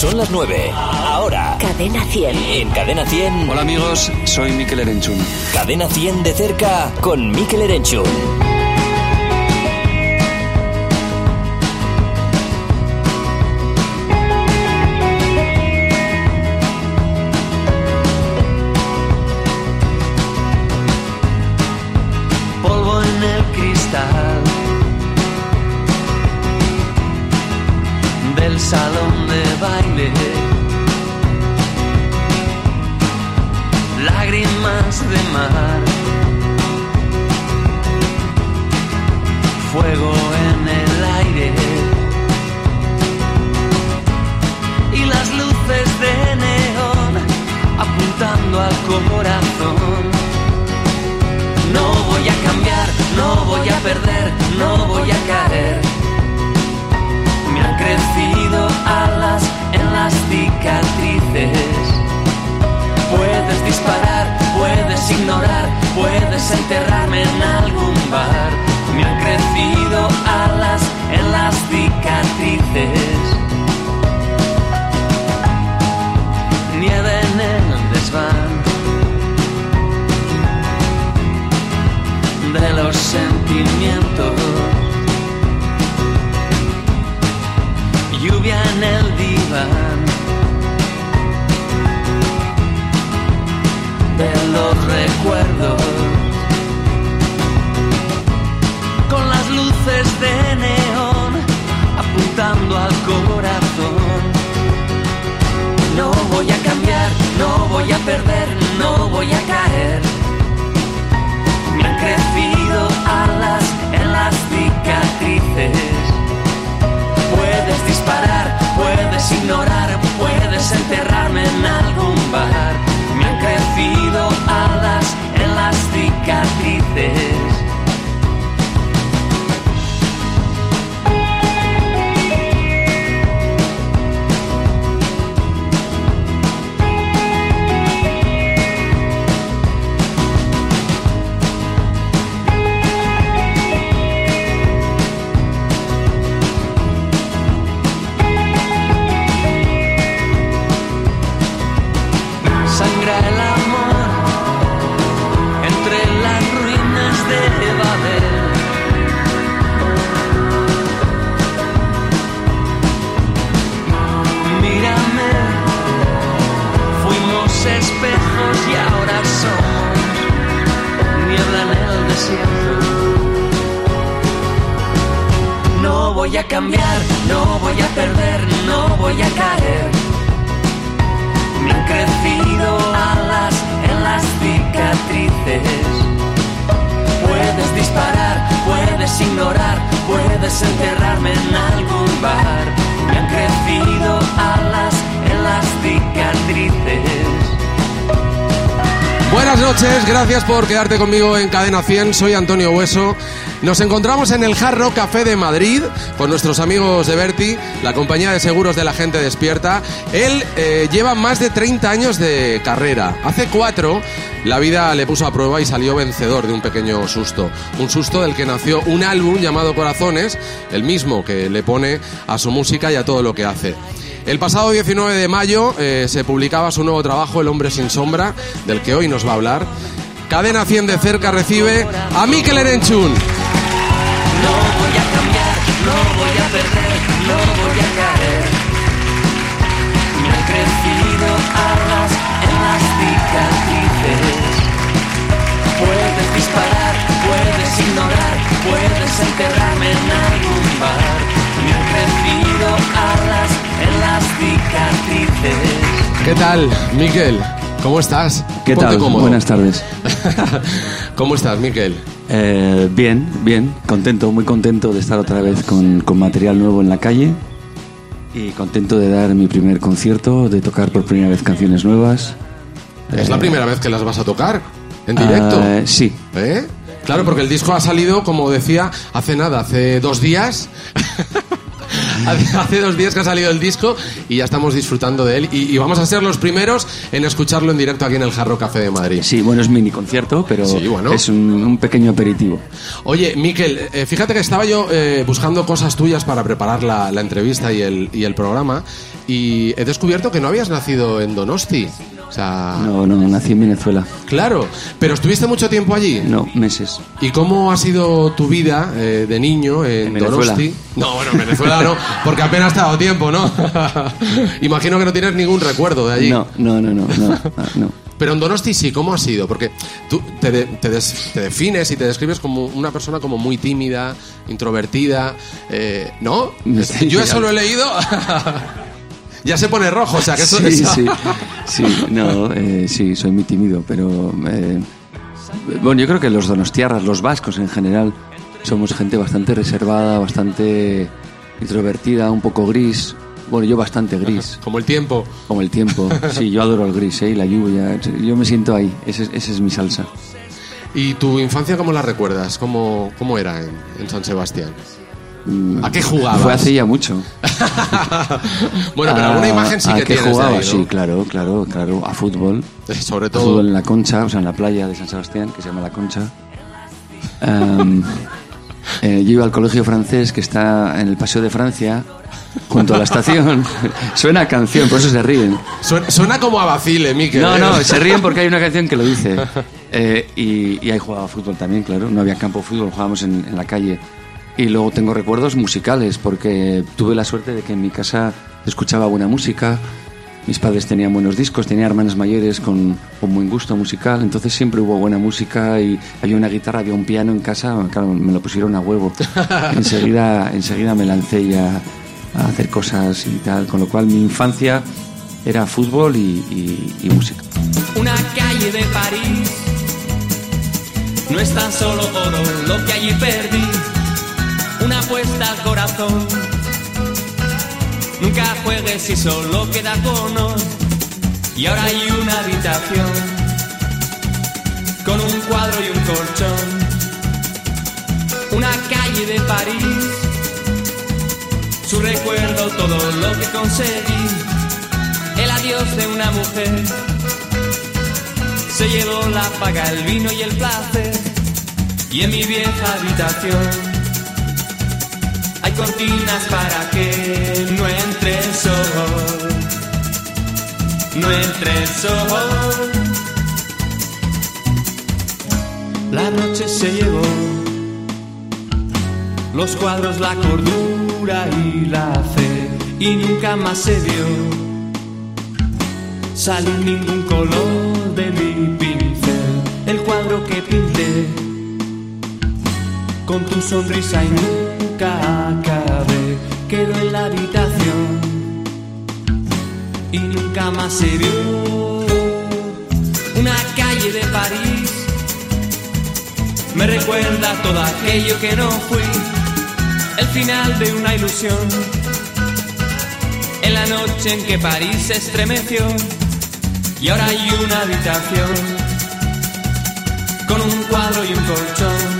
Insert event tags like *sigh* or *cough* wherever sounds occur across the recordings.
Son las 9. Ahora. Cadena 100. En Cadena 100. Hola amigos, soy Mikel Erenchun. Cadena 100 de cerca con Mikel Erenchun. Fuego en el aire y las luces de neón apuntando al corazón. No voy a cambiar, no voy a perder, no voy a caer. Me han crecido alas en las cicatrices. Puedes disparar, puedes ignorar, puedes enterrarme en algún bar. Me han crecido alas en las cicatrices. Nieve en el desván. de los sentimientos. Lluvia en el diván de los recuerdos. Con las luces de neón apuntando al corazón. Cicatrices. Voy a cambiar, no voy a perder, no voy a caer. Me han crecido alas en las cicatrices. Puedes disparar, puedes ignorar, puedes enterrarme en algún bar. Me han crecido alas en las cicatrices. Buenas noches, gracias por quedarte conmigo en Cadena 100. Soy Antonio Hueso. Nos encontramos en el Hard Rock Café de Madrid con nuestros amigos de Berti, la compañía de seguros de la gente despierta. Él eh, lleva más de 30 años de carrera. Hace cuatro la vida le puso a prueba y salió vencedor de un pequeño susto. Un susto del que nació un álbum llamado Corazones, el mismo que le pone a su música y a todo lo que hace. El pasado 19 de mayo eh, se publicaba su nuevo trabajo El hombre sin sombra, del que hoy nos va a hablar. Cadena 100 de cerca recibe a Mikel Erenchun. Perder, no voy a caer. Me han crecido alas en las cicatrices. Puedes disparar, puedes ignorar, puedes enterrarme en algún bar. Me han crecido alas en las cicatrices. ¿Qué tal, Mikel? ¿Cómo estás? ¿Qué Ponte tal? cómodo. Buenas tardes. *laughs* ¿Cómo estás, Mikel? Eh, bien, bien, contento, muy contento de estar otra vez con, con material nuevo en la calle y contento de dar mi primer concierto, de tocar por primera vez canciones nuevas. Es la Eh, primera vez que las vas a tocar en directo. eh, sí, ¿Eh? Claro, porque el disco ha salido, como decía, hace nada, hace dos días. *laughs* *laughs* hace, dos días que ha salido el disco y ya estamos disfrutando de él. Y, y vamos a ser los primeros en escucharlo en directo aquí en el Jarro Café de Madrid. Sí, bueno, es mini concierto, pero Sí, bueno. es un, un pequeño aperitivo. Oye, Miquel, eh, fíjate que estaba yo eh, buscando cosas tuyas para preparar la, la entrevista y el, y el programa y he descubierto que no habías nacido en Donosti. O sea, No, no, nací en Venezuela. claro, pero estuviste mucho tiempo allí. No, meses. ¿Y cómo ha sido tu vida eh, de niño en, En Venezuela. Donosti? No, bueno, en Venezuela no, *laughs* porque apenas te ha dado tiempo, ¿no? *laughs* Imagino que no tienes ningún recuerdo de allí. No, no, no, no, no, no. Pero en Donosti sí, ¿cómo ha sido? Porque tú te, de- te des- te defines y te describes como una persona como muy tímida, introvertida, eh, ¿no? Yo eso lo he leído. *laughs* ya se pone rojo, o sea que eso Sí, eso- sí, sí, no, eh, sí, soy muy tímido, pero eh, bueno, yo creo que los donostiarras, los vascos en general, somos gente bastante reservada, bastante introvertida, un poco gris. Bueno, yo bastante gris, Como el tiempo. como el tiempo. *laughs* Sí, yo adoro el gris, ¿eh? la lluvia. Yo me siento ahí, esa es mi salsa. ¿Y tu infancia cómo la recuerdas? ¿Cómo, cómo era en, en San Sebastián? ¿A qué jugabas? Mm, Fue hace ya mucho. *laughs* bueno, pero alguna imagen sí ¿a que qué tienes jugaba? ahí, ¿no? Sí, claro, claro, claro. A fútbol. *laughs* Sobre A todo... fútbol en la Concha, o sea, en la playa de San Sebastián, que se llama La Concha. Am, eh, yo iba al colegio francés que está en el Paseo de Francia, junto a la estación. *laughs* Suena a canción, por eso se ríen. Suena, suena como a vacile, Miquel. No, ¿eh? no, se ríen porque hay una canción que lo dice. Eh, y, y ahí jugaba fútbol también, claro. No había campo de fútbol, jugábamos en, en la calle. Y luego tengo recuerdos musicales, porque tuve la suerte de que en mi casa escuchaba buena música. Mis padres tenían buenos discos, tenía hermanas mayores con, con buen gusto musical, entonces siempre hubo buena música y había una guitarra, había un piano en casa, claro, me lo pusieron a huevo. *laughs* enseguida, enseguida me lancé ya a hacer cosas y tal, con lo cual mi infancia era fútbol y, y- y música. Una calle de París no es tan solo oro lo que allí perdí. Una apuesta al corazón. Nunca juegues si solo queda cono. Y ahora hay una habitación con un cuadro y un colchón. Una calle de París. Su recuerdo, todo lo que conseguí. El adiós de una mujer se llevó la paga, el vino y el placer. Y en mi vieja habitación cortinas para que no entre el sol. No entre el sol. La noche se llevó los cuadros, la cordura y la fe. Y nunca más se vio salir ningún color de mi pincel. El cuadro que pinté con tu sonrisa y nunca acabé. Quedó en la habitación y nunca más se vio. Una calle de París me recuerda todo aquello que no fui. El final de una ilusión. En la noche en que París se estremeció y ahora hay una habitación con un cuadro y un colchón.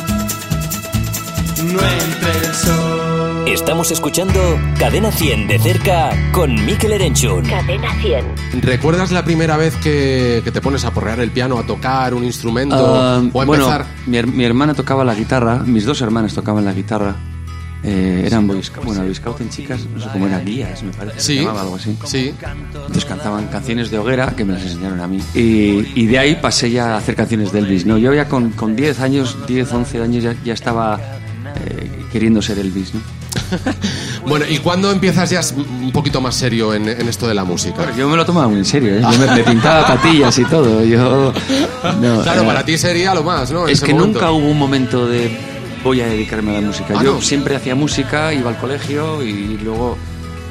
no entre el sol. Estamos escuchando Cadena 100 de cerca con Mikel Erenchun. Cadena 100. ¿Recuerdas la primera vez que, que te pones a porrear el piano, a tocar un instrumento Ah, o a bueno, empezar? mi, her- mi hermana tocaba la guitarra, mis dos hermanas tocaban la guitarra. Eh, eran Boy Scout, bueno, Boy Scout en chicas, no sé cómo eran, guías, me parece. que se Sí, llamaba algo así. sí. Entonces cantaban canciones de hoguera que me las enseñaron a mí. Y, y de ahí pasé ya a hacer canciones de Elvis. No, yo ya con, con 10 años, 10, 11 años ya, ya estaba queriendo ser Elvis. ¿no? *laughs* Bueno, ¿y cuándo empiezas ya un poquito más serio en, en esto de la música? Bueno, yo me lo tomaba muy en serio, ¿eh? Yo me, me pintaba patillas y todo. Yo, no, Claro, eh, para ti sería lo más, ¿no? En Es que momento. nunca hubo un momento de voy a dedicarme a la música. Ah, Yo ¿no? siempre hacía música, iba al colegio y luego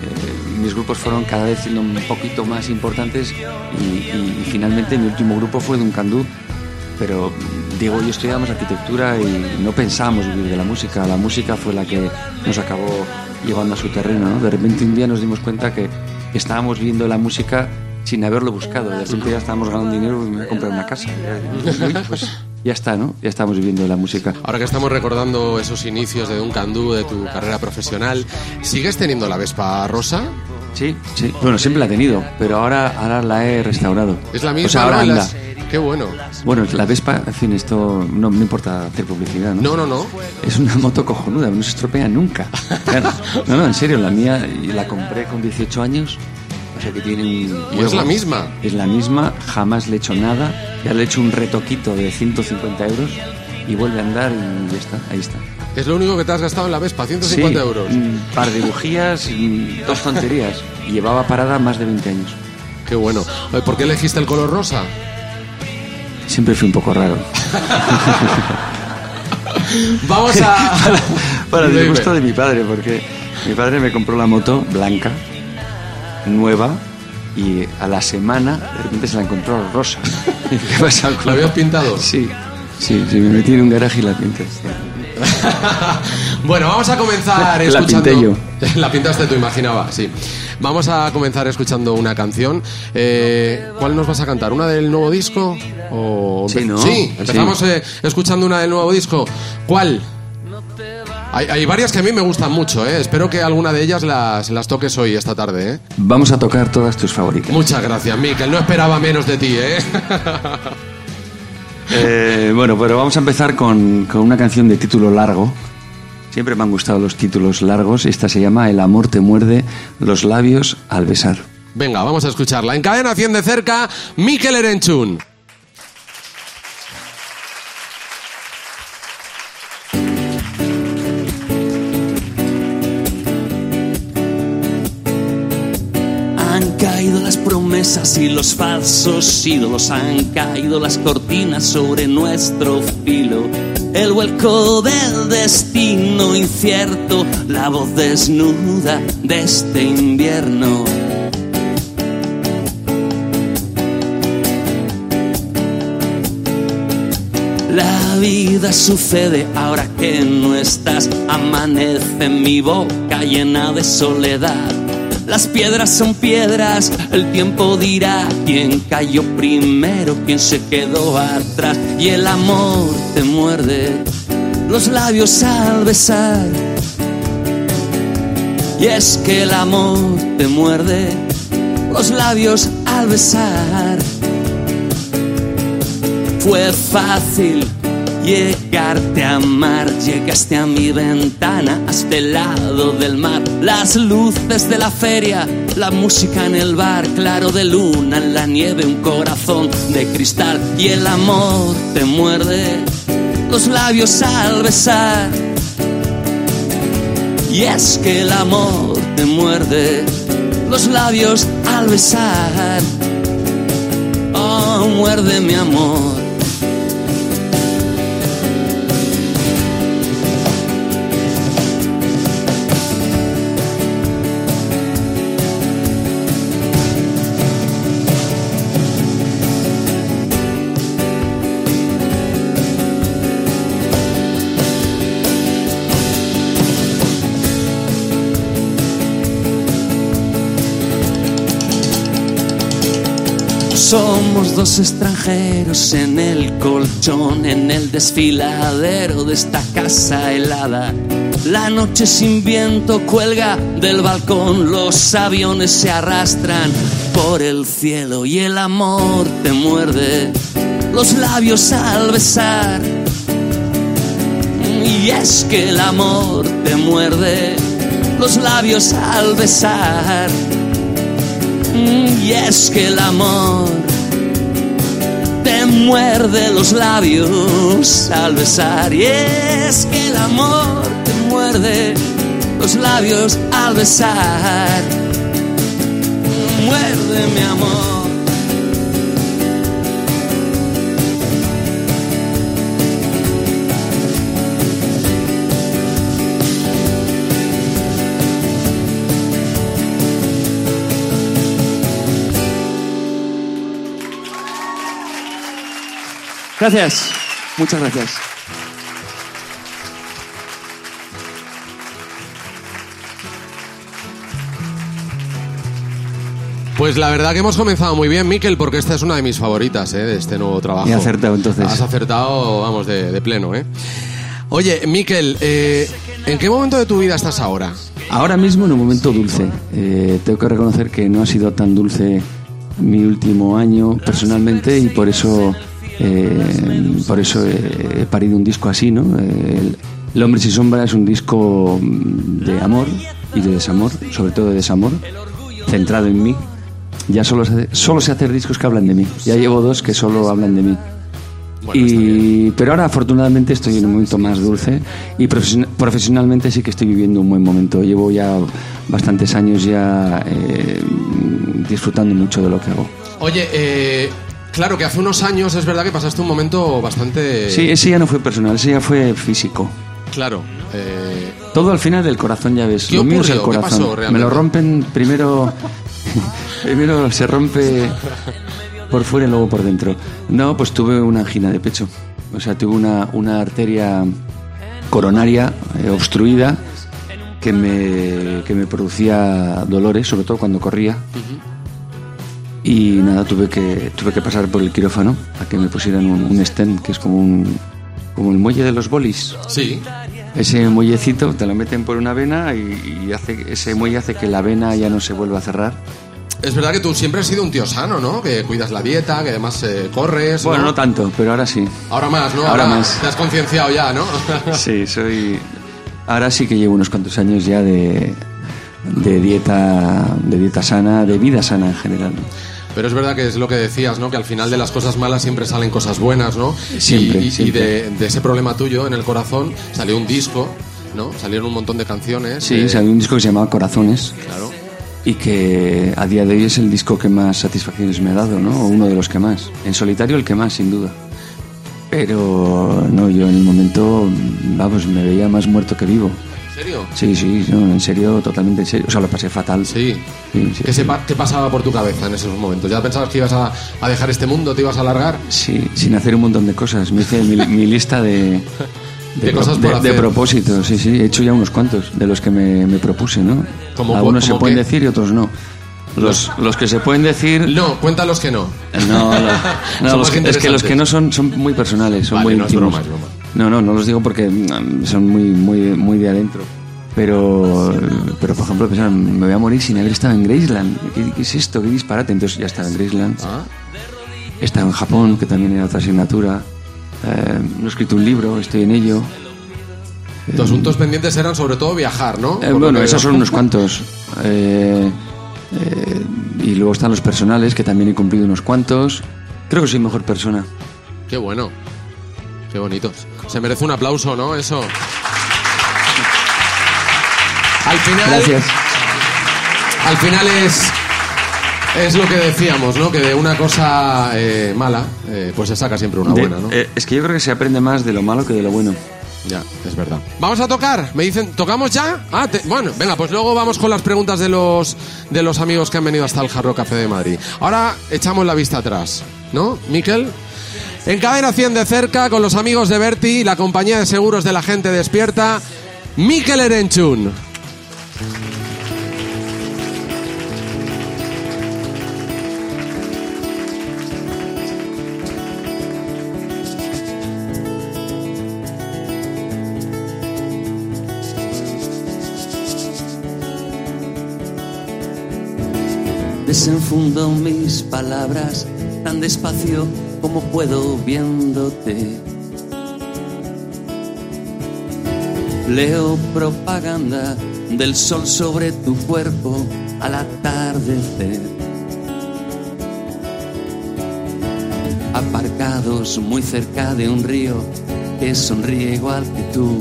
eh, mis grupos fueron cada vez siendo un poquito más importantes y, y- y finalmente mi último grupo fue Duncandú, pero Diego y yo estudiábamos arquitectura y no pensábamos vivir de la música, la música fue la que nos acabó llevando a su terreno, ¿no? De repente un día nos dimos cuenta que estábamos viviendo la música sin haberlo buscado, de repente ya estábamos ganando dinero y me voy a comprar una casa. Pues ya está, ¿no? Ya estamos viviendo la música. Ahora que estamos recordando esos inicios de Duncan Du, de tu carrera profesional, ¿sigues teniendo la Vespa rosa? Sí, sí. Bueno, siempre la he tenido, pero ahora, ahora la he restaurado. Es la misma, O sea, ahora anda. Las- Qué bueno. Bueno, la Vespa, en fin, esto no me importa hacer publicidad, ¿no? No, no, no. Es una moto cojonuda, no se estropea nunca. Claro. No, no, en serio, la mía la compré con 18 años. O sea que tiene un... Y es la misma. Es la misma, jamás le he hecho nada. Ya le he hecho un retoquito de 150 euros y vuelve a andar y ya está, ahí está. Es lo único que te has gastado en la Vespa, 150 Sí, euros. Un par de bujías y dos tonterías. Y llevaba parada más de 20 años. Qué bueno. ¿Por qué elegiste el color rosa? Siempre fui un poco raro. *laughs* Vamos a... *laughs* Para el disgusto de mi padre, porque mi padre me compró la moto blanca, nueva, y a la semana de repente se la encontró rosa. *laughs* ¿Qué pasa ¿La habías pintado? Sí, sí, sí, me metí en un garaje y la pinté. *laughs* Bueno, vamos a comenzar La escuchando. pinté yo. *laughs* La pintaste tú, imaginaba, sí. Vamos a comenzar escuchando una canción. Eh, ¿Cuál nos vas a cantar? ¿Una del nuevo disco? O... Sí, ¿no? Sí, empezamos Sí. eh, escuchando una del nuevo disco. ¿Cuál? Hay, hay varias que a mí me gustan mucho, ¿eh? Espero que alguna de ellas las, las toques hoy, esta tarde, ¿eh? Vamos a tocar todas tus favoritas. Muchas gracias, Miquel. No esperaba menos de ti, ¿eh? *laughs* Eh, bueno, pero vamos a empezar con, con una canción de título largo. Siempre me han gustado los títulos largos. Esta se llama El amor te muerde los labios al besar. Venga, vamos a escucharla. En cadena 100 de cerca, Miquel Erenchun. Y los falsos ídolos, han caído las cortinas sobre nuestro filo. El vuelco del destino incierto, la voz desnuda de este invierno. La vida sucede ahora que no estás. Amanece en mi boca llena de soledad. Las piedras son piedras, el tiempo dirá quién cayó primero, quién se quedó atrás. Y el amor te muerde los labios al besar. Y es que el amor te muerde los labios al besar. Fue fácil llegarte a amar, llegaste a mi ventana hasta el lado del mar, las luces de la feria, la música en el bar, claro de luna en la nieve, un corazón de cristal y el amor te muerde los labios al besar. Y es que el amor te muerde los labios al besar. Oh, muerde mi amor. Somos dos extranjeros en el colchón, en el desfiladero de esta casa helada. La noche sin viento cuelga del balcón, los aviones se arrastran por el cielo y el amor te muerde los labios al besar. Y es que el amor te muerde los labios al besar. Y es que el amor te muerde los labios al besar. Y es que el amor te muerde los labios al besar. Muerde mi amor. Gracias. Muchas gracias. Pues la verdad que hemos comenzado muy bien, Miquel, porque esta es una de mis favoritas, ¿eh? De este nuevo trabajo. He acertado, entonces. Has acertado, vamos, de, de pleno, ¿eh? Oye, Miquel, eh, ¿en qué momento de tu vida estás ahora? Ahora mismo en un momento dulce. Eh, tengo que reconocer que no ha sido tan dulce mi último año personalmente y por eso por eso he, he parido un disco así, ¿no? Eh, El, El hombre sin sombra es un disco mm, de amor y de desamor, sobre todo de desamor, centrado en mí. Ya solo sé, solo sé hacer discos que hablan de mí. Ya llevo dos que solo hablan de mí. Bueno. Y, pero ahora afortunadamente estoy en un momento más dulce y profesion- profesionalmente sí que estoy viviendo un buen momento. Llevo ya bastantes años ya eh, disfrutando mucho de lo que hago. Oye, eh, claro que hace unos años es verdad que pasaste un momento bastante... Sí, ese ya no fue personal, ese ya fue físico. Claro. eh, Todo al final del corazón, ya ves. ¿Qué lo mío es el corazón. pasó? Me lo rompen primero. *laughs* primero se rompe por fuera y luego por dentro. No, pues tuve una angina de pecho. O sea, tuve una, una arteria coronaria eh, obstruida que me, que me producía dolores, sobre todo cuando corría. Y nada, tuve que, tuve que pasar por el quirófano a que me pusieran un, un stent, que es como un como el muelle de los bolis. sí. Ese muellecito te lo meten por una vena y, y hace, ese muelle hace que la vena ya no se vuelva a cerrar. Es verdad que tú siempre has sido un tío sano, ¿no? Que cuidas la dieta, que además eh, corres. Bueno, ¿no? no tanto, pero ahora sí. Ahora más, ¿no? Ahora más. Te has concienciado ya, ¿no? Sí, soy. Ahora sí que llevo unos cuantos años ya de, de dieta, de dieta sana, de vida sana en general. Pero es verdad que es lo que decías, ¿no? Que al final de las cosas malas siempre salen cosas buenas, ¿no? Siempre, Y, y- y siempre. de, de ese problema tuyo en el corazón salió un disco, ¿no? Salieron un montón de canciones. Sí, eh, salió un disco que se llamaba Corazones Claro. y que a día de hoy es el disco que más satisfacciones me ha dado, ¿no? O uno de los que más. En solitario el que más, sin duda. Pero no, yo en el momento, vamos, me veía más muerto que vivo. Sí, sí, no, en serio, totalmente en serio. O sea, lo pasé fatal. Sí. Sí, sí, ¿Qué, sí. pasaba por tu cabeza en esos momentos? ¿Ya pensabas que ibas a, a dejar este mundo, te ibas a largar? Sí, sin hacer un montón de cosas. Me hice mi, mi lista de, *laughs* De cosas por de, de propósitos. Sí, sí, he hecho ya unos cuantos de los que me, me propuse, ¿no? ¿Cómo cu- Algunos se pueden decir y otros no. Los, los que se pueden decir... No, cuéntalos que no. No, no, *laughs* los es que los que no son son muy personales, son Vale, muy no es íntimos. broma, es broma. No, no, no los digo porque mm, son muy muy muy de adentro. Pero, pero por ejemplo, pensaban, me voy a morir sin haber estado en Graceland. ¿Qué, qué es esto? ¿Qué disparate? Entonces ya estaba en Graceland. Ah, He estado en Japón, que también era otra asignatura. Eh, no he escrito un libro, estoy en ello. tus asuntos pendientes eran sobre todo viajar, ¿no? Eh, bueno, esos son unos cuantos. Eh, eh, y luego están los personales, que también he cumplido unos cuantos. Creo que soy mejor persona. Qué bueno. Qué bonitos. Se merece un aplauso, ¿no? Eso. Al final. Gracias. Al final es. Es lo que decíamos, ¿no? Que de una cosa eh, mala, eh, pues se saca siempre una buena, ¿no? eh, es que yo creo que se aprende más de lo malo que de lo bueno. Ya, es verdad. Vamos a tocar. Me dicen, ¿tocamos ya? Ah, te- bueno, venga, pues luego vamos con las preguntas de los, de los amigos que han venido hasta el Jarro Café de Madrid. Ahora echamos la vista atrás, ¿no, Miquel? En cadena 100 de cerca, con los amigos de Berti, la compañía de seguros de la gente despierta, Miquel Erenchun. Desenfundo mis palabras tan despacio como puedo viéndote. Leo propaganda del sol sobre tu cuerpo al atardecer. Aparcados muy cerca de un río que sonríe igual que tú.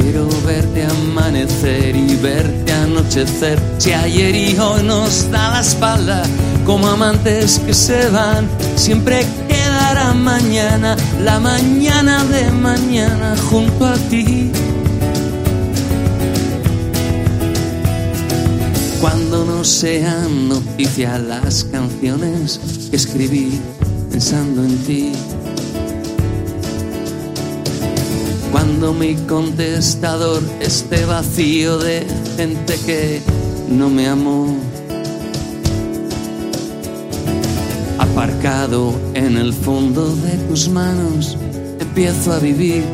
Quiero verte amanecer y verte anochecer. Si ayer y hoy nos da la espalda, como amantes que se van, siempre quedará mañana, la mañana de mañana junto a ti. Cuando no sean noticia las canciones que escribí pensando en ti. Mi contestador esté vacío de gente que no me amó. Aparcado en el fondo de tus manos, empiezo a vivir.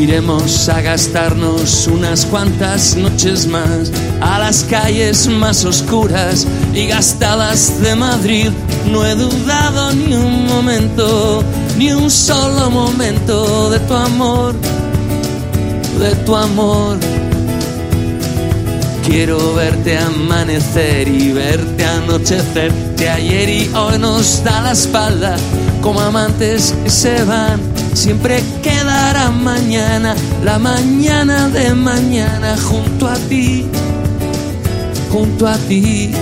Iremos a gastarnos unas cuantas noches más a las calles más oscuras y gastadas de Madrid. No he dudado ni un momento, ni un solo momento de tu amor, de tu amor. Quiero verte amanecer y verte anochecer. De ayer y hoy nos da la espalda como amantes que se van. Siempre quedará mañana, la mañana de mañana junto a ti, junto a ti.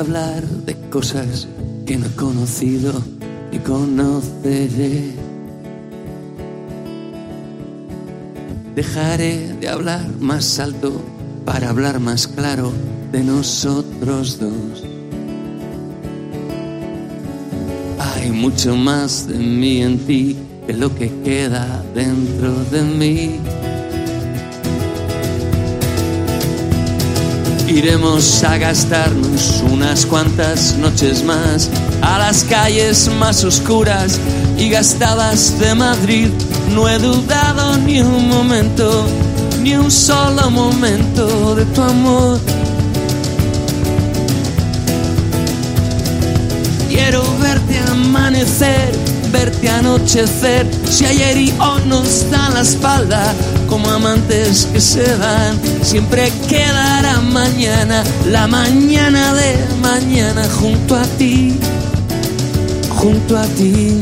Hablar de cosas que no he conocido ni conoceré. Dejaré de hablar más alto para hablar más claro de nosotros dos. Hay mucho más de mí en ti que lo que queda dentro de mí. Iremos a gastarnos unas cuantas noches más a las calles más oscuras y gastadas de Madrid. No he dudado ni un momento, ni un solo momento de tu amor. Quiero verte amanecer, verte anochecer. Si ayer y hoy nos dan la espalda, como amantes que se van, siempre quedará mañana, la mañana de mañana junto a ti, junto a ti,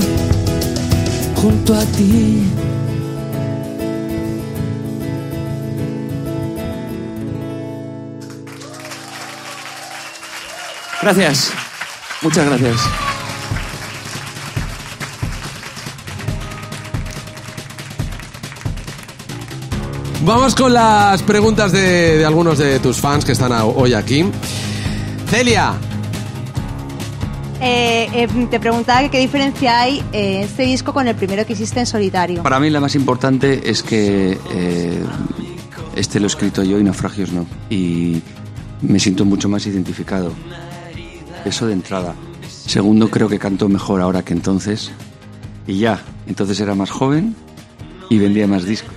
junto a ti. Gracias, muchas gracias. Vamos con las preguntas de, de algunos de tus fans que están a- hoy aquí. Celia, Eh, eh, te preguntaba que qué diferencia hay eh, este disco con el primero que hiciste en solitario. Para mí la más importante es que eh, este lo he escrito yo y Naufragios no. Y me siento mucho más identificado. Eso de entrada. Segundo, creo que canto mejor ahora que entonces. Y ya, entonces era más joven y vendía más discos.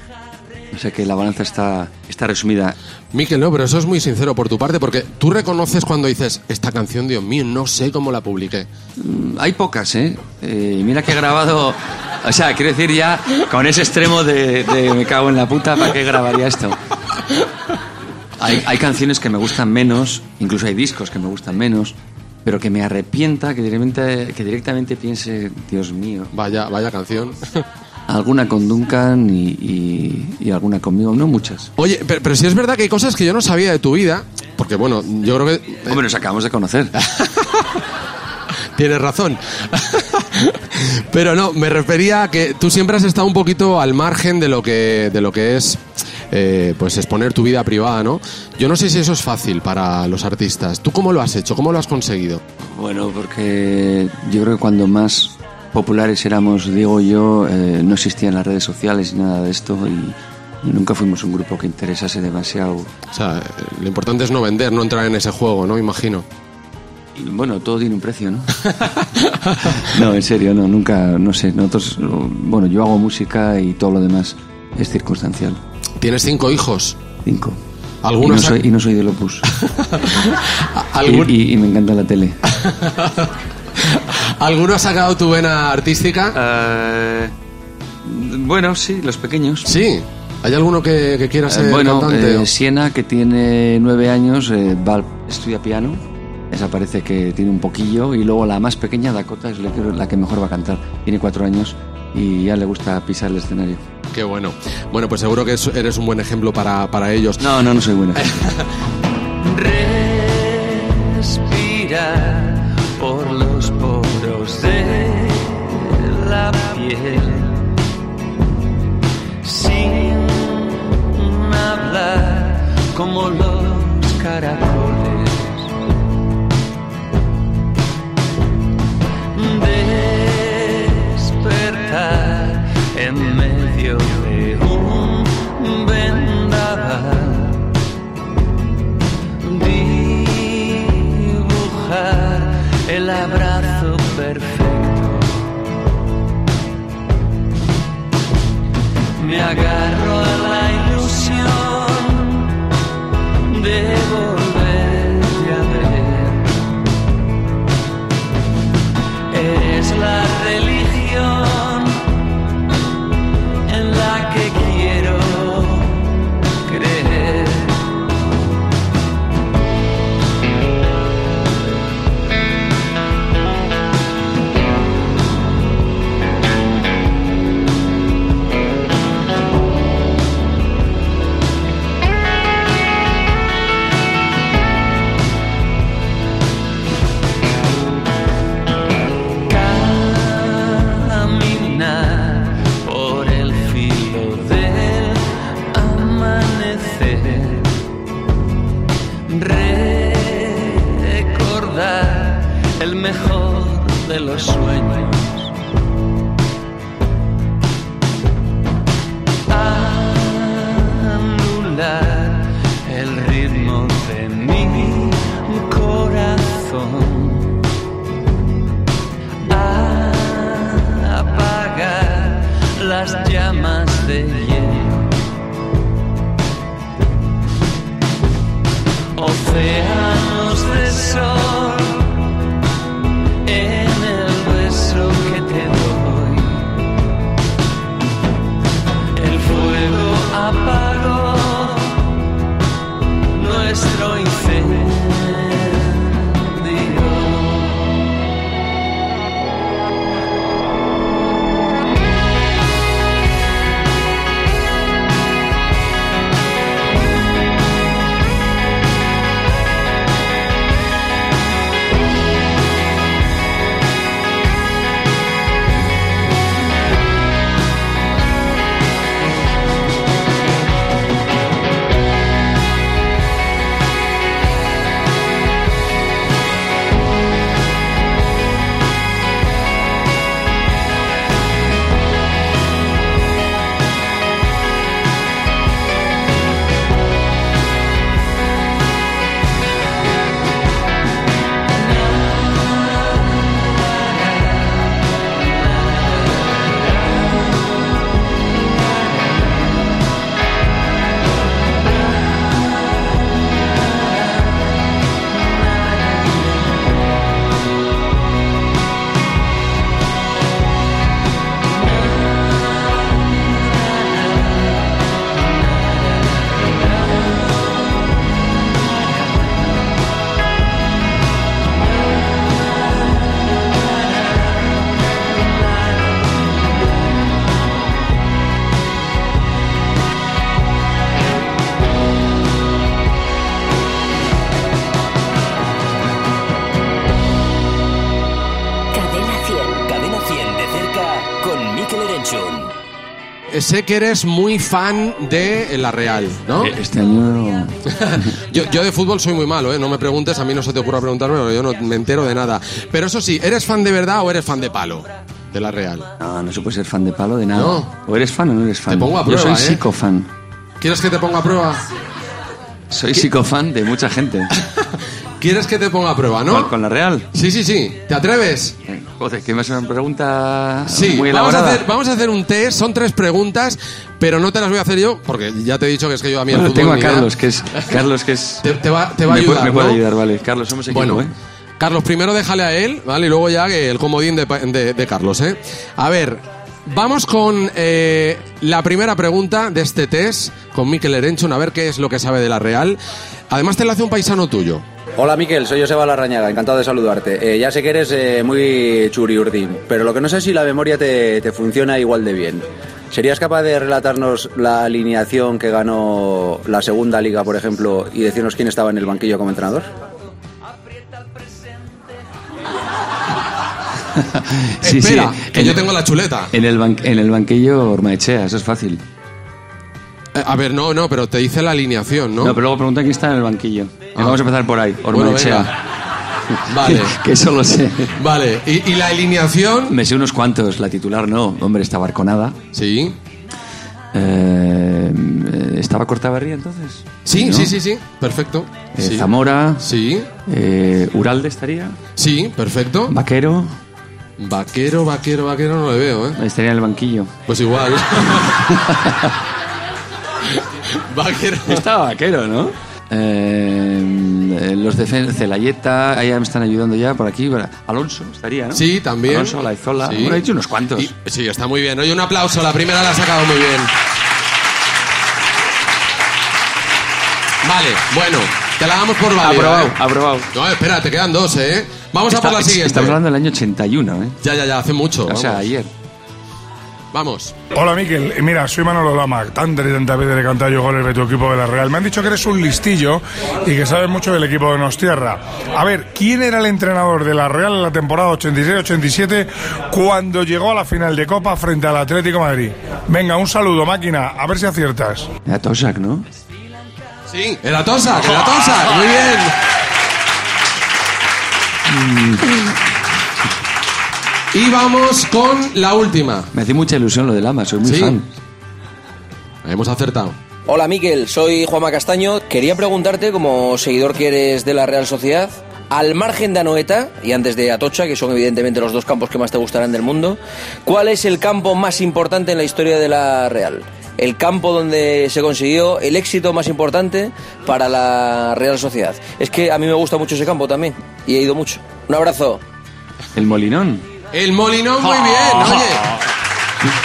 O sea que la balanza está, está resumida. Miquel, no, pero eso es muy sincero por tu parte, porque tú reconoces cuando dices, esta canción, Dios mío, no sé cómo la publiqué. Mm, Hay pocas, ¿eh? Eh, mira que he grabado... *laughs* O sea, quiero decir ya, con ese extremo de, de me cago en la puta, ¿para qué grabaría esto? Hay, hay canciones que me gustan menos, incluso hay discos que me gustan menos, pero que me arrepienta, que directamente, que directamente piense, Dios mío, Vaya, vaya canción. *laughs* alguna con Duncan y, y- y alguna conmigo, no muchas. Oye, pero, pero sí es verdad que hay cosas que yo no sabía de tu vida, porque bueno, yo creo que... Hombre, nos acabamos de conocer. *laughs* Tienes razón. *laughs* Pero no, me refería a que tú siempre has estado un poquito al margen de lo que, de lo que es eh, pues exponer tu vida privada, ¿no? Yo no sé si eso es fácil para los artistas. ¿Tú cómo lo has hecho? ¿Cómo lo has conseguido? Bueno, porque yo creo que cuando más populares éramos, Diego y yo, eh, no existían las redes sociales ni nada de esto y, y nunca fuimos un grupo que interesase demasiado. O sea, lo importante es no vender, no entrar en ese juego, ¿no? Imagino. Y, Bueno, todo tiene un precio, ¿no? *laughs* no, en serio, no, nunca, no sé, nosotros, bueno, yo hago música y todo lo demás es circunstancial. Tienes cinco hijos. Cinco. Y no, Algunos... soy, y no soy del Opus. *laughs* y- y me encanta la tele. *laughs* *laughs* ¿Alguno ha sacado tu vena artística? Eh, bueno, sí, los pequeños. Sí. ¿Hay alguno que, que quiera ser Eh, bueno, cantante? eh, Siena, que tiene nueve años, eh, va estudia piano esa parece que tiene un poquillo. Y luego la más pequeña, Dakota, es la que, la que mejor va a cantar. Tiene cuatro años y ya le gusta pisar el escenario. Qué bueno. Bueno, pues seguro que es- eres un buen ejemplo para, para ellos. No, no, no soy buena. *laughs* Respira por los la las llamas de Sé que eres muy fan de La Real, ¿no? Eh, Este año *laughs* Yo, yo de fútbol soy muy malo, ¿eh? No me preguntes, a mí no se te ocurra preguntarme, porque yo no me entero de nada. Pero eso sí, ¿eres fan de verdad o eres fan de palo? De La Real. No, no se puede ser fan de palo de nada. No. O eres fan o no eres fan. pongo a Yo prueba, soy ¿eh? psicofan. ¿Quieres que te ponga a prueba? Soy psicofan de mucha gente. *laughs* ¿Quieres que te ponga a prueba, no? ¿Cuál, ¿Con la Real? Sí, sí, sí. ¿Te atreves? Joder, que me hace una pregunta Sí, muy vamos a, hacer, vamos a hacer un test, son tres preguntas, pero no te las voy a hacer yo, porque ya te he dicho que es que yo a mí el Bueno, fútbol tengo a. Carlos, que es Carlos que es Te, te va, te va a puede- ayudar, me puede ayudar, vale. Carlos, somos equipo, Bueno, ¿eh? Carlos, primero déjale a él, ¿vale? Y luego ya el comodín de, de- de Carlos, ¿eh? A ver, vamos con eh, la primera pregunta de este test con Mikel Erenchun, a ver qué es lo que sabe de la Real. Además te la hace un paisano tuyo. Hola Miquel, soy Joseba Larrañaga, encantado de saludarte. Eh, ya sé que eres eh, muy churiurdín, pero lo que no sé es si la memoria te, te funciona igual de bien. ¿Serías capaz de relatarnos la alineación que ganó la segunda liga, por ejemplo, y decirnos quién estaba en el banquillo como entrenador? *laughs* Sí, sí. Espera, que En- yo tengo la chuleta. En el, ban- en el banquillo Ormaechea, eso es fácil. Eh, a ver, no, no, pero te dice la alineación, ¿no? No, pero luego pregunta quién está en el banquillo. Ah. Vamos a empezar por ahí, Bueno, Ormaechea. venga. *laughs* Vale. que eso lo sé. Vale, ¿Y, y la alineación? Me sé unos cuantos, la titular no. Hombre, estaba Arconada. Sí. Eh, ¿Estaba Cortabarría entonces? Sí, ¿No? sí, sí, sí. Perfecto. Eh, Sí. Zamora. Sí. eh, Uralde estaría. Sí, perfecto. Vaquero. Vaquero, vaquero, vaquero no le veo, ¿eh? Estaría en el banquillo. Pues igual. *laughs* *laughs* vaquero. Estaba Vaquero, ¿no? Eh, los de Celayeta, ahí me están ayudando ya por aquí. Alonso estaría, ¿no? Sí, también. Alonso, Laizola. Sí. Bueno, he dicho unos cuantos. Y- sí, está muy bien. Oye, un aplauso. La primera la ha sacado muy bien. Vale, bueno, te la damos por válida. aprobado, ¿eh? aprobado. No, espera, te quedan dos, ¿eh? Vamos a por la siguiente. Estamos hablando del año 81, ¿eh? Ya, ya, ya, hace mucho. O sea, ayer. Vamos. Hola Miquel, Eh, mira, soy Manolo Lama, tantas y tantas veces he cantado yo goles de tu equipo de la Real. Me han dicho que eres un listillo y que sabes mucho del equipo de Nostierra. A ver, ¿quién era el entrenador de la Real en la temporada 86-87 cuando llegó a la final de Copa frente al Atlético de Madrid? Venga, un saludo, máquina, a ver si aciertas. Era Tosak, ¿no? Sí, era Tosa, era Tosa. Muy bien. Y vamos con la última. Me hace mucha ilusión lo del Lama, soy muy Sí. fan. Hemos acertado. Hola Miquel, soy Juanma Castaño. Quería preguntarte, como seguidor que eres de la Real Sociedad, al margen de Anoeta y antes de Atocha, que son evidentemente los dos campos que más te gustarán del mundo, ¿cuál es el campo más importante en la historia de la Real? El campo donde se consiguió el éxito más importante para la Real Sociedad. Es que a mí me gusta mucho ese campo también y he ido mucho. Un abrazo. El Molinón. El Molinón, muy bien. Oye,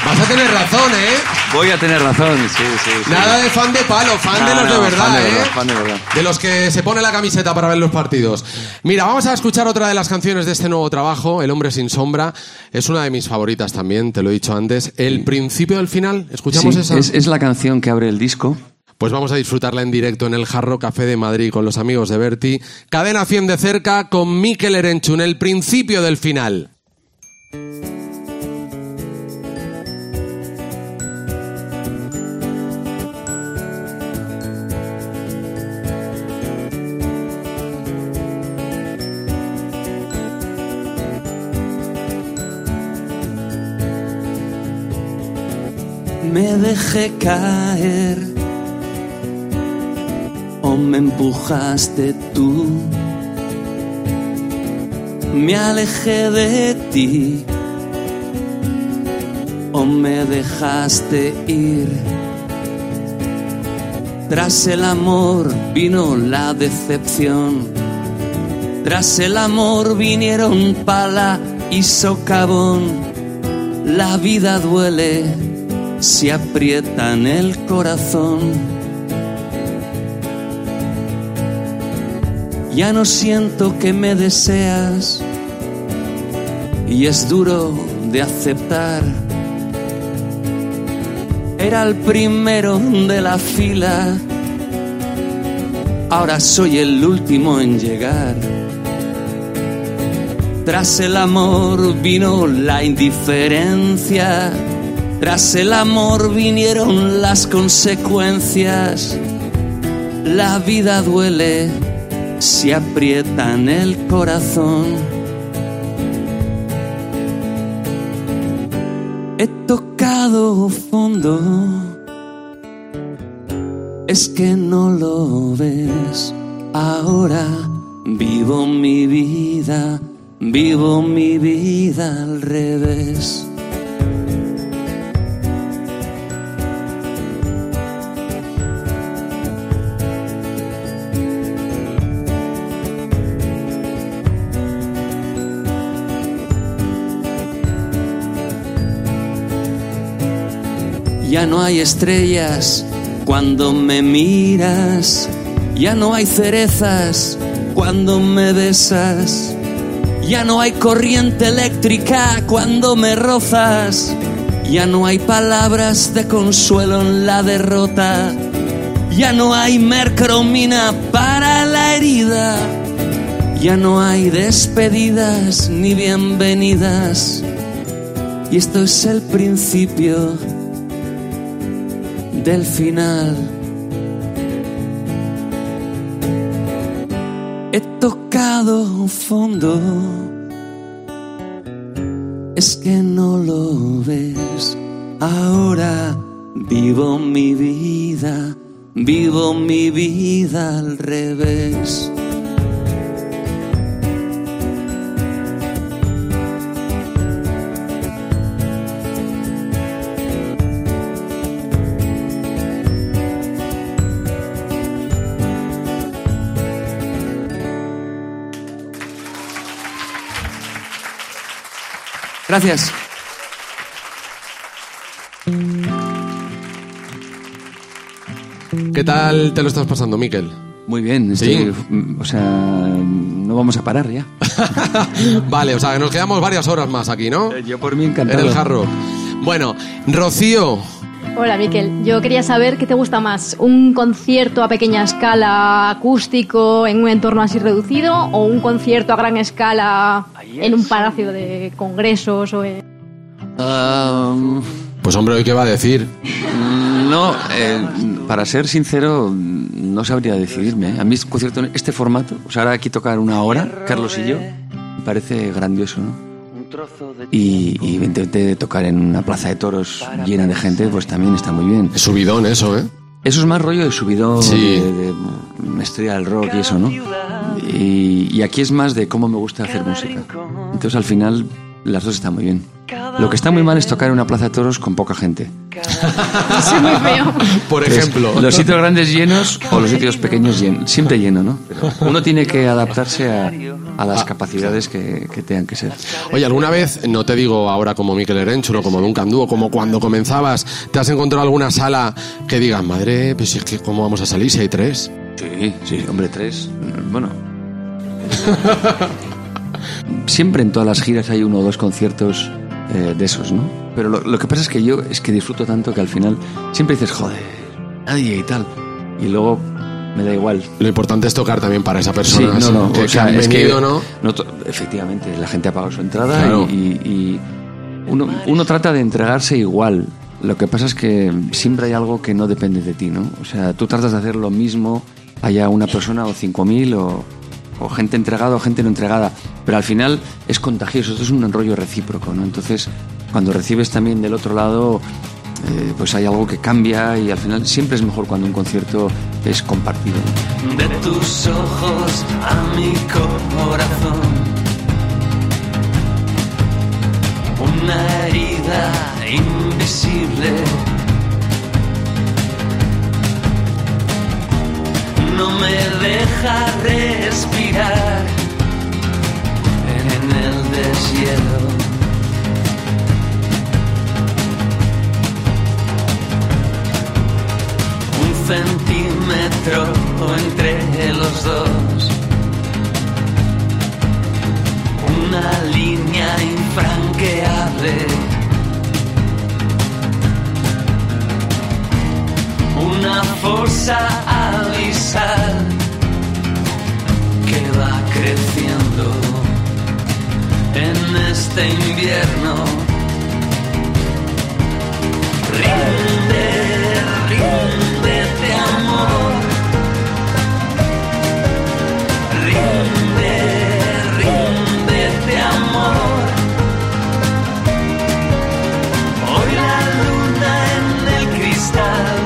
vas a tener razón, ¿eh? Voy a tener razón, sí, sí. sí. Nada de fan de palo, fan de No, los de verdad, fan de ¿eh? verdad, fan de verdad. De los que se pone la camiseta para ver los partidos. Mira, vamos a escuchar otra de las canciones de este nuevo trabajo, El hombre sin sombra. Es una de mis favoritas también, te lo he dicho antes. El principio del final, ¿escuchamos Sí, esa? Es, es la canción que abre el disco. Pues vamos a disfrutarla en directo en el Jarro Café de Madrid con los amigos de Berti. Cadena 100 de cerca con Mikel Erenchun, el principio del final. Me dejé caer o me empujaste tú. Me alejé de ti o me dejaste ir. Tras el amor vino la decepción. Tras el amor vinieron pala y socavón. La vida duele si aprietan el corazón. Ya no siento que me deseas y es duro de aceptar. Era el primero de la fila, ahora soy el último en llegar. Tras el amor vino la indiferencia. Tras el amor vinieron las consecuencias. La vida duele si aprietan el corazón. He tocado fondo. Es que no lo ves. Ahora vivo mi vida, vivo mi vida al revés. Ya no hay estrellas cuando me miras, ya no hay cerezas cuando me besas. Ya no hay corriente eléctrica cuando me rozas. Ya no hay palabras de consuelo en la derrota. Ya no hay mercromina para la herida. Ya no hay despedidas ni bienvenidas. Y esto es el principio del final. He tocado fondo. Es que no lo ves. Ahora vivo mi vida. Vivo mi vida al revés. Gracias. ¿Qué tal te lo estás pasando, Miquel? Muy bien, Sí. o sea, no vamos a parar ya. *laughs* Vale, o sea, que nos quedamos varias horas más aquí, ¿no? Yo por mí En encantado. el jarro. Bueno, Rocío, Hola, Miquel. Yo quería saber qué te gusta más, un concierto a pequeña escala acústico en un entorno así reducido o un concierto a gran escala en un palacio de congresos o en... Pues hombre, ¿hoy qué va a decir? no, eh, para ser sincero, no sabría decidirme. ¿eh? A mí concierto en este formato, o sea, ahora aquí tocar una hora, Carlos y yo, me parece grandioso, ¿no? Y, y evidentemente tocar en una plaza de toros llena de gente, pues también está muy bien. Es subidón eso, ¿eh? Eso es más rollo de subidón, Sí. de, de maestría del rock y eso, ¿no? Y, y aquí es más de cómo me gusta hacer música. Entonces al final las dos están muy bien. Lo que está muy mal es tocar en una plaza de toros con poca gente. Eso es *laughs* muy feo. *laughs* Por Entonces, ejemplo. los sitios grandes llenos o los sitios pequeños llenos. Siempre lleno, ¿no? Pero uno tiene que adaptarse a, a las capacidades que, que tengan que ser. Oye, ¿alguna vez, no te digo ahora como Miquel Erenchur o como Duncan Dúo, como cuando comenzabas, te has encontrado alguna sala que digas, madre, pues es que cómo vamos a salir si hay tres? Sí, sí, hombre, tres. Bueno. *laughs* Siempre en todas las giras hay uno o dos conciertos eh, de esos, ¿no? Pero lo, lo que pasa es que yo es que disfruto tanto que al final siempre dices, joder, nadie y tal. Y luego me da igual. Lo importante es tocar también para esa Sí, persona no, no, que, o sea, es que ¿no? no efectivamente, la gente ha pagado su entrada Claro. y, y- uno, uno trata de entregarse igual. Lo que pasa es que siempre hay algo que no depende de ti, ¿no? O sea, tú tratas de hacer lo mismo, haya una persona o cinco mil o, o gente entregada o gente no entregada, pero al final es contagioso, esto es un enrollo recíproco, ¿no? Entonces, cuando recibes también del otro lado, eh, pues hay algo que cambia y al final siempre es mejor cuando un concierto es compartido. de tus ojos a mi corazón. Una herida invisible. No me deja respirar en el deshielo. un centímetro entre los dos. Una línea infranqueable. Una fosa abisal que va creciendo en este invierno. Rinde, ríndete amor. Rinde, ríndete amor. Hoy la luna en el cristal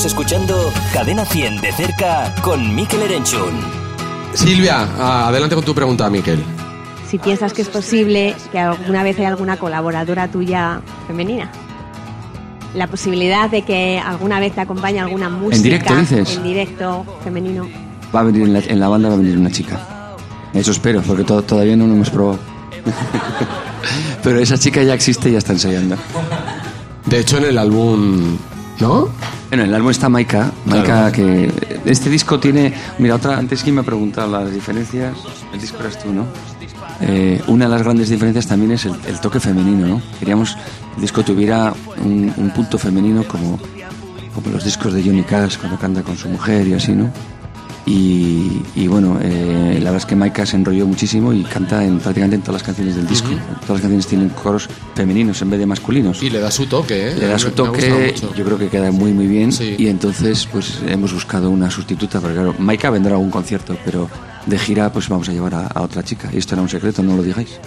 Estamos escuchando Cadena 100 de cerca con Mikel Erenchun. Silvia, adelante con tu pregunta, Miquel. Si piensas que es posible que alguna vez haya alguna colaboradora tuya femenina. La posibilidad de que alguna vez te acompañe alguna música directo, dices? en directo femenino. Va a venir en la, en la banda va a venir una chica. Eso espero, porque to- todavía no lo hemos probado. *laughs* Pero esa chica ya existe y ya está ensayando. De hecho, en el álbum, ¿no? Bueno, en el álbum está Maika. Maika, que este disco tiene. Mira, otra. Antes que me ha preguntado las diferencias. El disco eras tú, ¿no? Eh, una de las grandes diferencias también es el, el toque femenino, ¿no? Queríamos que el disco tuviera un, un punto femenino como, como los discos de Johnny Cash cuando canta con su mujer y así, ¿no? Y, y bueno, eh, la verdad es que Maika se enrolló muchísimo y canta en prácticamente en todas las canciones del disco. Todas las canciones tienen coros femeninos en vez de masculinos. Y le da su toque, ¿eh? Le da su toque, yo creo que queda muy muy bien y entonces pues hemos buscado una sustituta, porque claro, Maika vendrá a algún concierto, pero de gira pues vamos a llevar a, a otra chica. Y esto era un secreto, no lo digáis.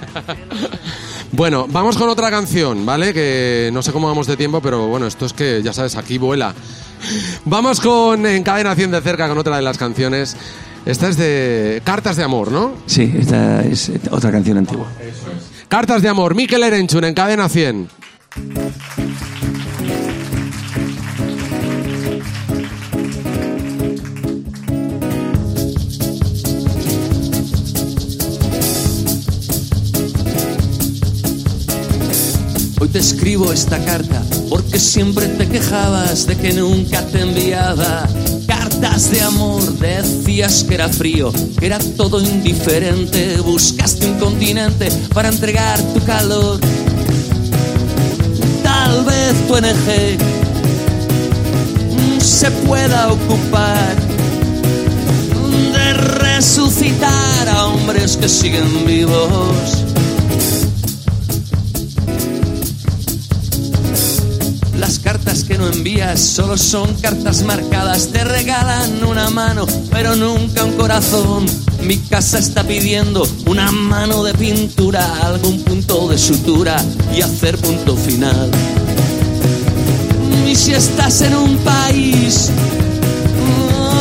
*laughs* Bueno, vamos con otra canción, ¿vale? Que no sé cómo vamos de tiempo, pero bueno, esto es que, ya sabes, aquí vuela. Vamos con Encadenación de cerca con otra de las canciones. Esta es de Cartas de Amor, ¿no? Sí, esta es otra canción antigua. Cartas de Amor, Mikel Erenchun, en Cadena 100. Te escribo esta carta porque siempre te quejabas de que nunca te enviaba cartas de amor. Decías que era frío, que era todo indiferente. Buscaste un continente para entregar tu calor. Tal vez tu NG se pueda ocupar de resucitar a hombres que siguen vivos. No envías solo son cartas marcadas. Te regalan una mano, pero nunca un corazón. Mi casa está pidiendo una mano de pintura, algún punto de sutura y hacer punto final. Y si estás en un país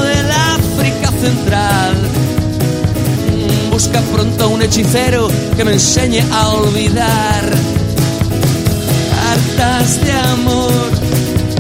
del África Central, busca pronto un hechicero que me enseñe a olvidar cartas de amor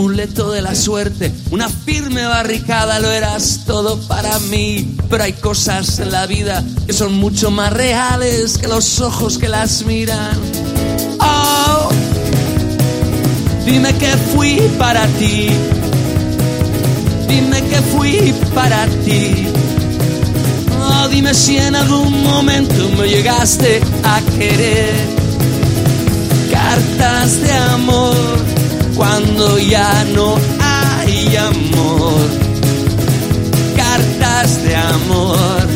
amuleto de la suerte, una firme barricada, lo eras todo para mí. Pero hay cosas en la vida que son mucho más reales que los ojos que las miran. Oh, dime que fui para ti, dime que fui para ti. Oh, dime si en algún momento me llegaste a querer. Cartas de amor cuando ya no hay amor. Cartas de amor,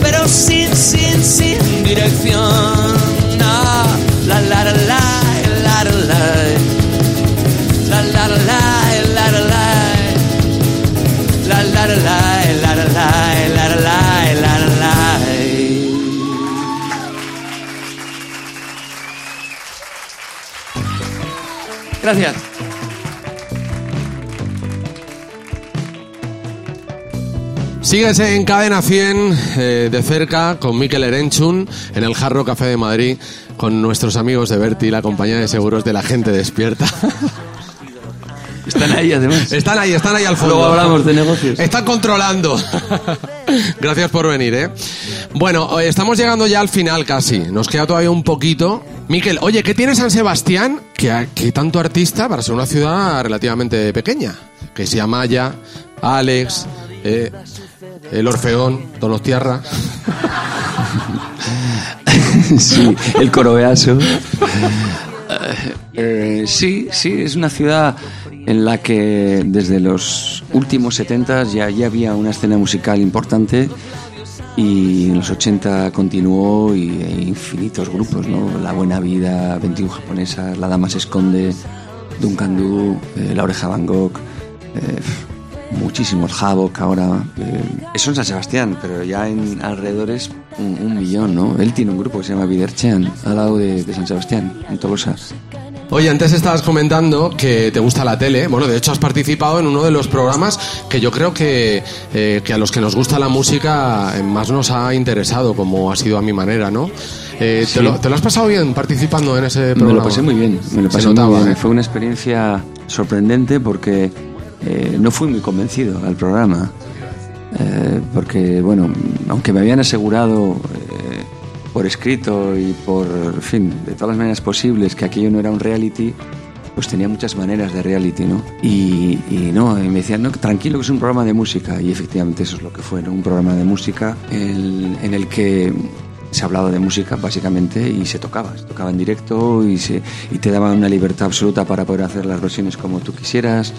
pero sin, sin, sin dirección. Ah, la la la la la la la la la la la la la la la la la Gracias. Sigues en Cadena 100 eh, de cerca con Mikel Erenchun en el Jarro Café de Madrid con nuestros amigos de Berti, la compañía de seguros de la gente despierta. *laughs* Están ahí además. Están ahí, están ahí al fondo. Luego hablamos de negocios. Están controlando. *laughs* Gracias por venir, ¿eh? Bueno, estamos llegando ya al final casi. Nos queda todavía un poquito. Miquel, oye, ¿qué tiene San Sebastián? Que, que tanto artista para ser una ciudad relativamente pequeña. Que se llama Maya, Alex, eh, el Orfeón, Donostiarra. *laughs* sí, el Corobeaso. Eh, sí, sí, es una ciudad en la que desde los últimos 70 ya, ya había una escena musical importante y en los 80 continuó y hay infinitos grupos, ¿no? La Buena Vida, 21 Japonesas, La Dama se esconde, Duncan Du, eh, La Oreja Van Gogh, eh, muchísimos Havoc ahora. eh, eso en San Sebastián, pero ya en alrededores un, millón, ¿no? Él tiene un grupo que se llama Viderchean, al lado de, de San Sebastián, en Tolosa. Oye, antes estabas comentando que te gusta la tele. Bueno, de hecho has participado en uno de los programas que yo creo que, eh, que a los que nos gusta la música eh, más nos ha interesado, como ha sido a mi manera, ¿no? Eh, Sí. ¿te, lo, te lo has pasado bien participando en ese programa? Me lo pasé muy bien, me lo pasé muy bien. ¿eh? Fue una experiencia sorprendente porque eh, no fui muy convencido al programa. Eh, porque, bueno, aunque me habían asegurado por escrito y por, en fin, de todas las maneras posibles que aquello no era un reality, pues tenía muchas maneras de reality, ¿no? Y, no, y me decían, no, tranquilo que es un programa de música. Y efectivamente eso es lo que fue, ¿no? Un programa de música en, el que se hablaba de música básicamente y se tocaba, se tocaba en directo y, se, y te daban una libertad absoluta para poder hacer las versiones como tú quisieras.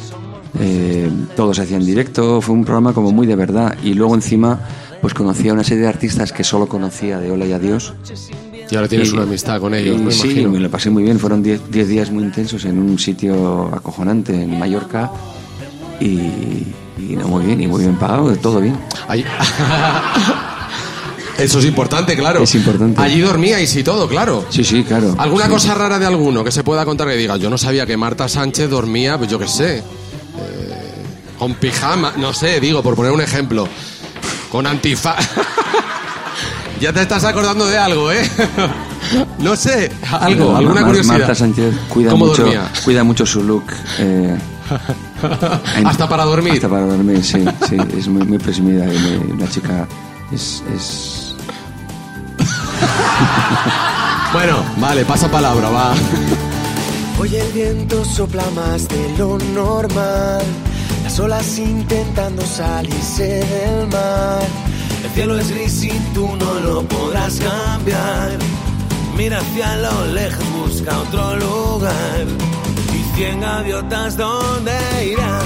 Eh, todo se hacía directo, fue un programa como muy de verdad y luego encima pues conocía una serie de artistas que solo conocía de Hola y Adiós Y ahora tienes y- una amistad con ellos, y me sí, imagino. me lo pasé muy bien. Fueron 10 10 días muy intensos en un sitio acojonante en Mallorca. Y, y no, muy bien, y muy bien pagado, todo bien. *laughs* Eso es importante, claro. Es importante. Allí dormíais y todo, claro. Sí, sí, claro. ¿Alguna Sí. cosa rara de alguno que se pueda contar que diga, yo no sabía que Marta Sánchez dormía, pues yo qué sé, eh, con pijama, no sé, digo, por poner un ejemplo, con antifaz. *laughs* ya te estás acordando de algo, ¿eh? *laughs* no sé, algo, No, alguna Mar- curiosidad. Marta Sánchez cuida ¿Cómo mucho, dormía? cuida mucho su look. eh, *laughs* en- Hasta para dormir. Hasta para dormir, sí, sí. Es muy, muy presumida. y muy- una chica es, es Bueno, vale, pasa palabra, va. Hoy el viento sopla más de lo normal. Las olas intentando salirse del mar. El cielo es gris y tú no lo podrás cambiar. Mira hacia lo lejos, busca otro lugar. Y cien gaviotas, ¿dónde irán?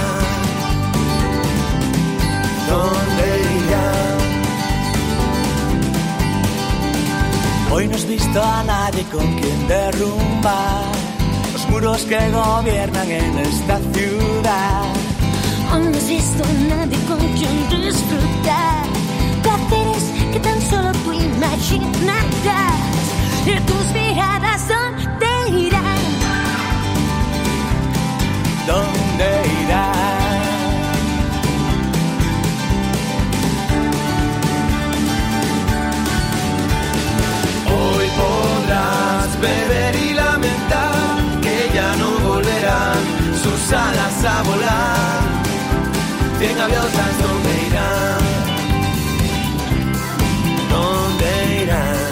¿Dónde irán? Hoy no has visto a nadie con quien derrumbar los muros que gobiernan en esta ciudad. Hoy no has visto nadie con quien disfrutar placeres que tan solo tú imaginarás. Y tus miradas ¿dónde gaviotas, ¿dónde irán? ¿Dónde irán?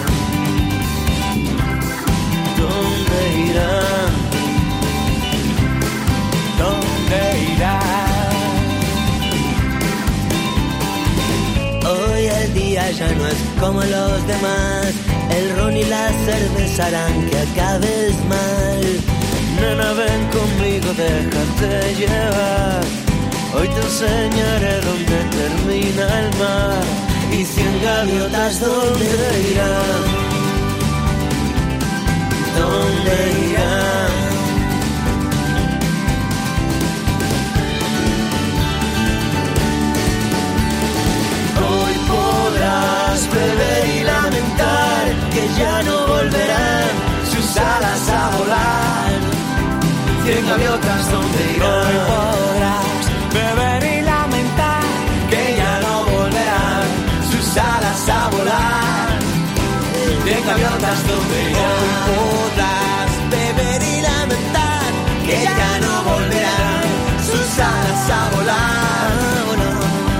¿Dónde irán? ¿Dónde irán? Hoy el día ya no es como los demás. El ron y la cerveza harán que acabes mal. Nena, ven conmigo, déjate llevar. Hoy te enseñaré dónde termina el mar. Y cien gaviotas, ¿dónde irán? ¿Dónde irán? Hoy podrás beber y lamentar que ya no volverán sus alas a volar. Cien gaviotas donde irán. Alas a volar. Cien gaviotas donde irán. Hoy podrás beber y lamentar que ya no volverán sus alas a volar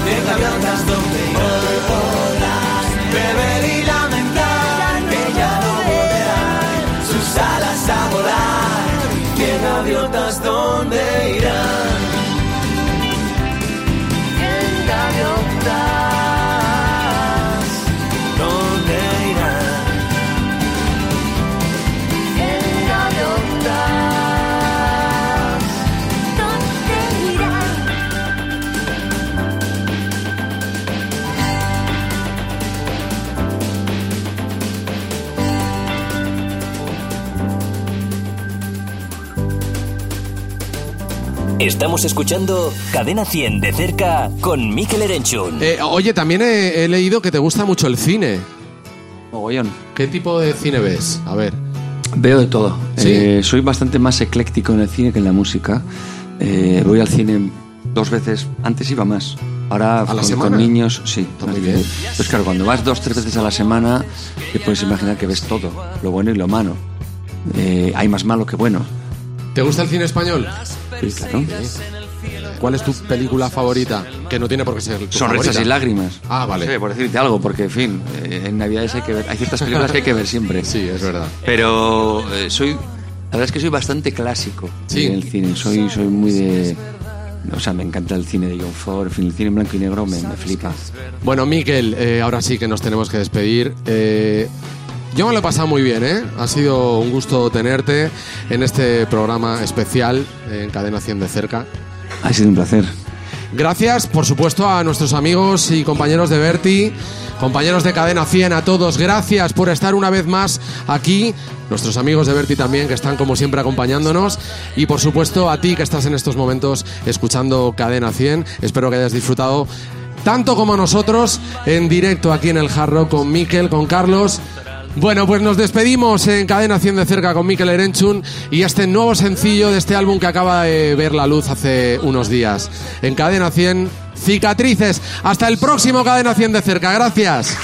de gaviotas donde hoy podrás beber y lamentar que ya no volverán sus alas a volar. Que gaviotas donde irán. Estamos escuchando Cadena 100 de cerca con Mikel Erenchun. Eh, oye, también he, he leído que te gusta mucho el cine. Mogollón. ¿Qué tipo de cine ves? A ver. Veo de todo. ¿Sí? Eh, soy bastante más ecléctico en el cine que en la música. Eh, voy al cine dos veces. Antes iba más. Ahora ¿A la con, semana? con niños, sí. Muy bien. Pues claro, cuando vas dos, tres veces a la semana, te puedes imaginar que ves todo, lo bueno y lo malo. Eh, hay más malo que bueno. ¿Te gusta el cine español? Sí, claro. ¿Cuál es tu película favorita? Que no tiene por qué ser tu Sonrisas favorita. y lágrimas. Ah, vale. No sé, por decirte algo, porque, en fin, eh, en Navidades hay que ver. Hay ciertas películas que hay que ver siempre. Sí, es verdad. Pero eh, soy. La verdad es que soy bastante clásico Sí. en el cine. Soy, soy muy de. O sea, me encanta el cine de John Ford. El cine en blanco y negro me, me flipa. Bueno, Miquel, eh, ahora sí que nos tenemos que despedir. Eh, yo me lo he pasado muy bien, ¿eh? Ha sido un gusto tenerte en este programa especial en Cadena 100 de cerca. Ha sido un placer. Gracias, por supuesto, a nuestros amigos y compañeros de Berti, compañeros de Cadena 100, a todos. Gracias por estar una vez más aquí. Nuestros amigos de Berti también, que están como siempre acompañándonos. Y por supuesto, a ti que estás en estos momentos escuchando Cadena 100. Espero que hayas disfrutado tanto como nosotros en directo aquí en el Jarro con Miquel, con Carlos. Bueno, pues nos despedimos en Cadena 100 de cerca con Mikel Erenchun y este nuevo sencillo de este álbum que acaba de ver la luz hace unos días. En Cadena 100, Cicatrices. Hasta el próximo Cadena 100 de cerca. Gracias.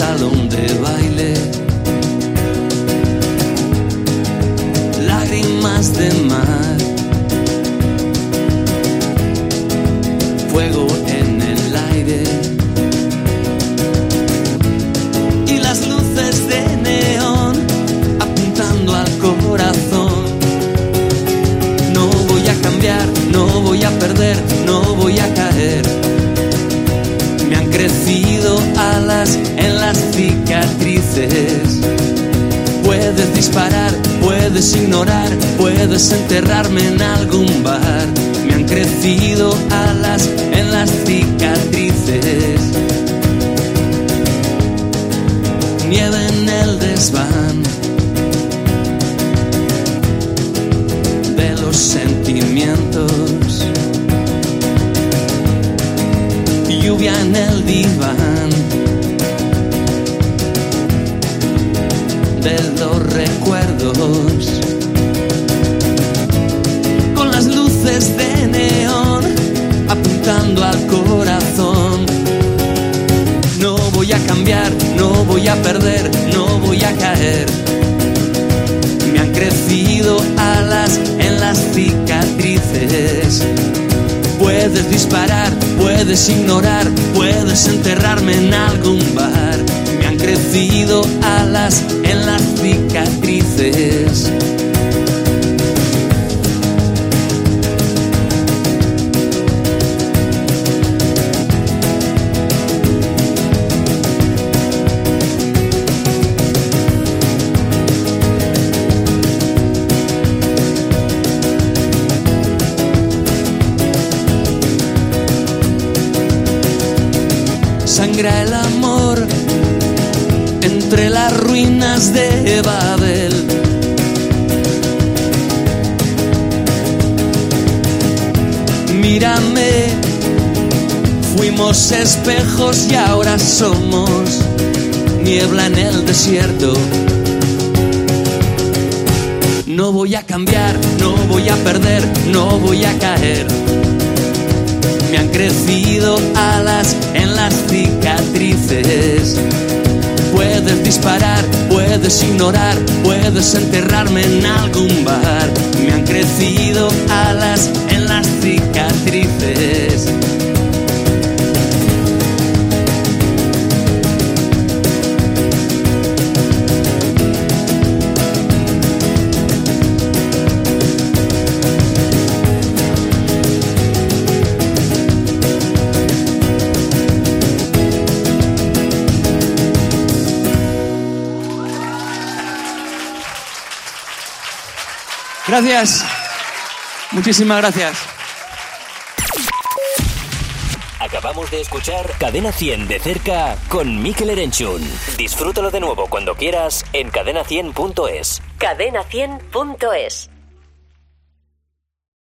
Del espejos y ahora somos niebla en el desierto. No voy a cambiar, no voy a perder, no voy a caer. Me han crecido alas en las cicatrices. Puedes disparar, puedes ignorar, puedes enterrarme en algún bar. Me han crecido alas en Gracias. Muchísimas gracias. Acabamos de escuchar Cadena 100 de cerca con Mikel Erenchun. Disfrútalo de nuevo cuando quieras en cadena100.es. Cadena100.es